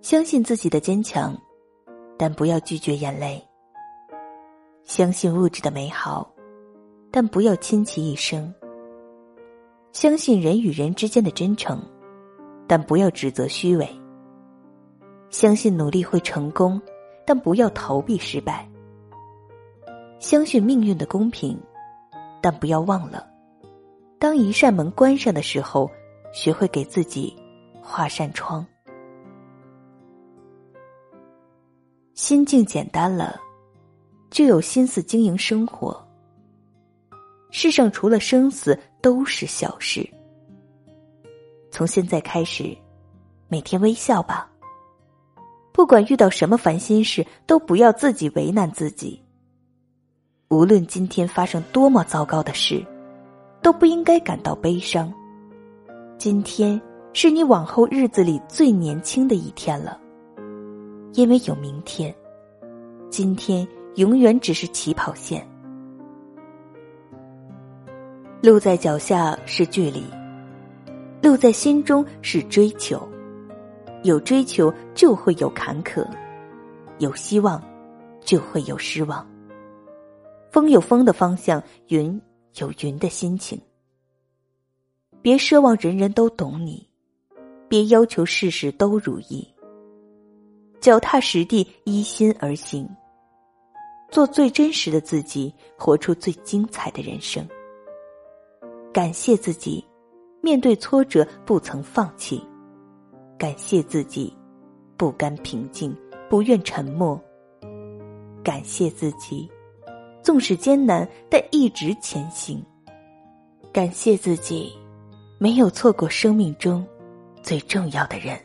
相信自己的坚强，但不要拒绝眼泪；相信物质的美好，但不要倾其一生；相信人与人之间的真诚，但不要指责虚伪；相信努力会成功，但不要逃避失败；相信命运的公平，但不要忘了，当一扇门关上的时候，学会给自己画扇窗。心境简单了，就有心思经营生活。世上除了生死都是小事。从现在开始，每天微笑吧。不管遇到什么烦心事，都不要自己为难自己。无论今天发生多么糟糕的事，都不应该感到悲伤。今天是你往后日子里最年轻的一天了。因为有明天，今天永远只是起跑线。路在脚下是距离，路在心中是追求。有追求就会有坎坷，有希望就会有失望。风有风的方向，云有云的心情。别奢望人人都懂你，别要求事事都如意。脚踏实地，依心而行，做最真实的自己，活出最精彩的人生。感谢自己，面对挫折不曾放弃；感谢自己，不甘平静，不愿沉默；感谢自己，纵使艰难但一直前行；感谢自己，没有错过生命中最重要的人。